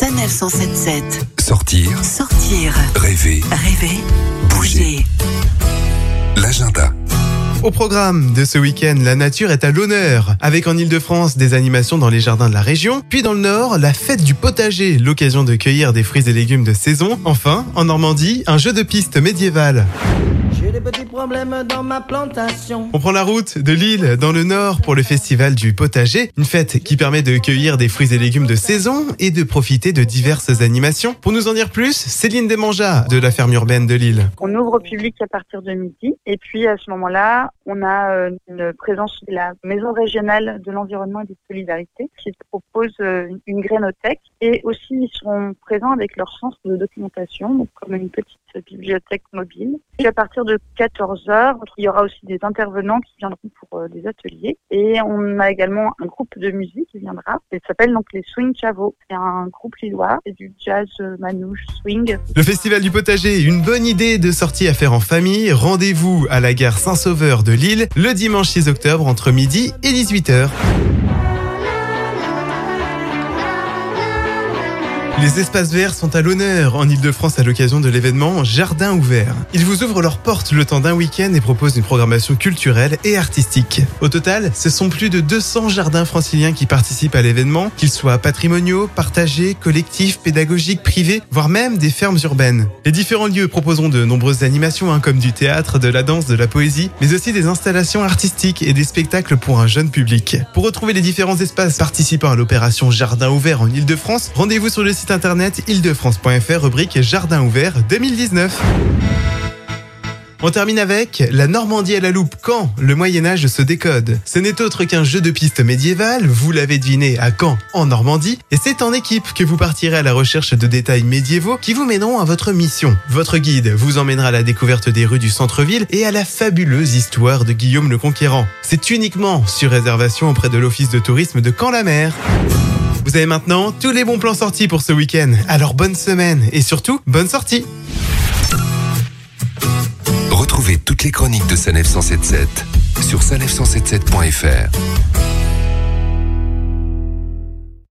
Sanef 177. Sortir, Sortir, rêver, rêver, bouger. l'agenda. Au programme de ce week-end, la nature est à l'honneur, avec en Ile-de-France des animations dans les jardins de la région, puis dans le Nord, la fête du potager, l'occasion de cueillir des fruits et légumes de saison. Enfin, en Normandie, un jeu de piste médiéval. Des petits problèmes dans ma plantation. On prend la route de Lille, dans le Nord, pour le festival du potager, une fête qui permet de cueillir des fruits et légumes de saison et de profiter de diverses animations. Pour nous en dire plus, Céline Desmangeas de la ferme urbaine de Lille. On ouvre au public à partir de midi. Et puis à ce moment-là, on a euh, une présence de la Maison régionale de l'environnement et des solidarités qui propose euh, une grénothèque. Et aussi, ils seront présents avec leur sens de documentation, donc comme une petite bibliothèque mobile. Et à partir de 14 heures, il y aura aussi des intervenants qui viendront pour euh, des ateliers. Et on a également un groupe de musique qui viendra. Il s'appelle donc les Swing Chavo. C'est un groupe lillois. C'est du jazz euh, manouche, swing. Le festival du potager, une bonne idée de sortie à faire en famille. Rendez-vous à la gare Saint-Sauveur de Lille le dimanche 6 octobre entre midi et 18h. Les espaces verts sont à l'honneur en Ile-de-France à l'occasion de l'événement Jardin ouvert. Ils vous ouvrent leurs portes le temps d'un week-end et proposent une programmation culturelle et artistique. Au total, ce sont plus de 200 jardins franciliens qui participent à l'événement, qu'ils soient patrimoniaux, partagés, collectifs, pédagogiques, privés, voire même des fermes urbaines. Les différents lieux proposeront de nombreuses animations, hein, comme du théâtre, de la danse, de la poésie, mais aussi des installations artistiques et des spectacles pour un jeune public. Pour retrouver les différents espaces participant à l'opération Jardin ouvert en Ile-de-France, rendez-vous sur le site internet ile-de-france.fr, rubrique Jardin ouvert 2019. On termine avec la Normandie à la loupe quand le Moyen Âge se décode. Ce n'est autre qu'un jeu de piste médiéval, vous l'avez deviné à Caen en Normandie, et c'est en équipe que vous partirez à la recherche de détails médiévaux qui vous mèneront à votre mission. Votre guide vous emmènera à la découverte des rues du centre-ville et à la fabuleuse histoire de Guillaume le Conquérant. C'est uniquement sur réservation auprès de l'Office de tourisme de Caen-la-Mer. Vous avez maintenant tous les bons plans sortis pour ce week-end, alors bonne semaine et surtout bonne sortie Retrouvez toutes les chroniques de Sanef 177 sur sanef177.fr.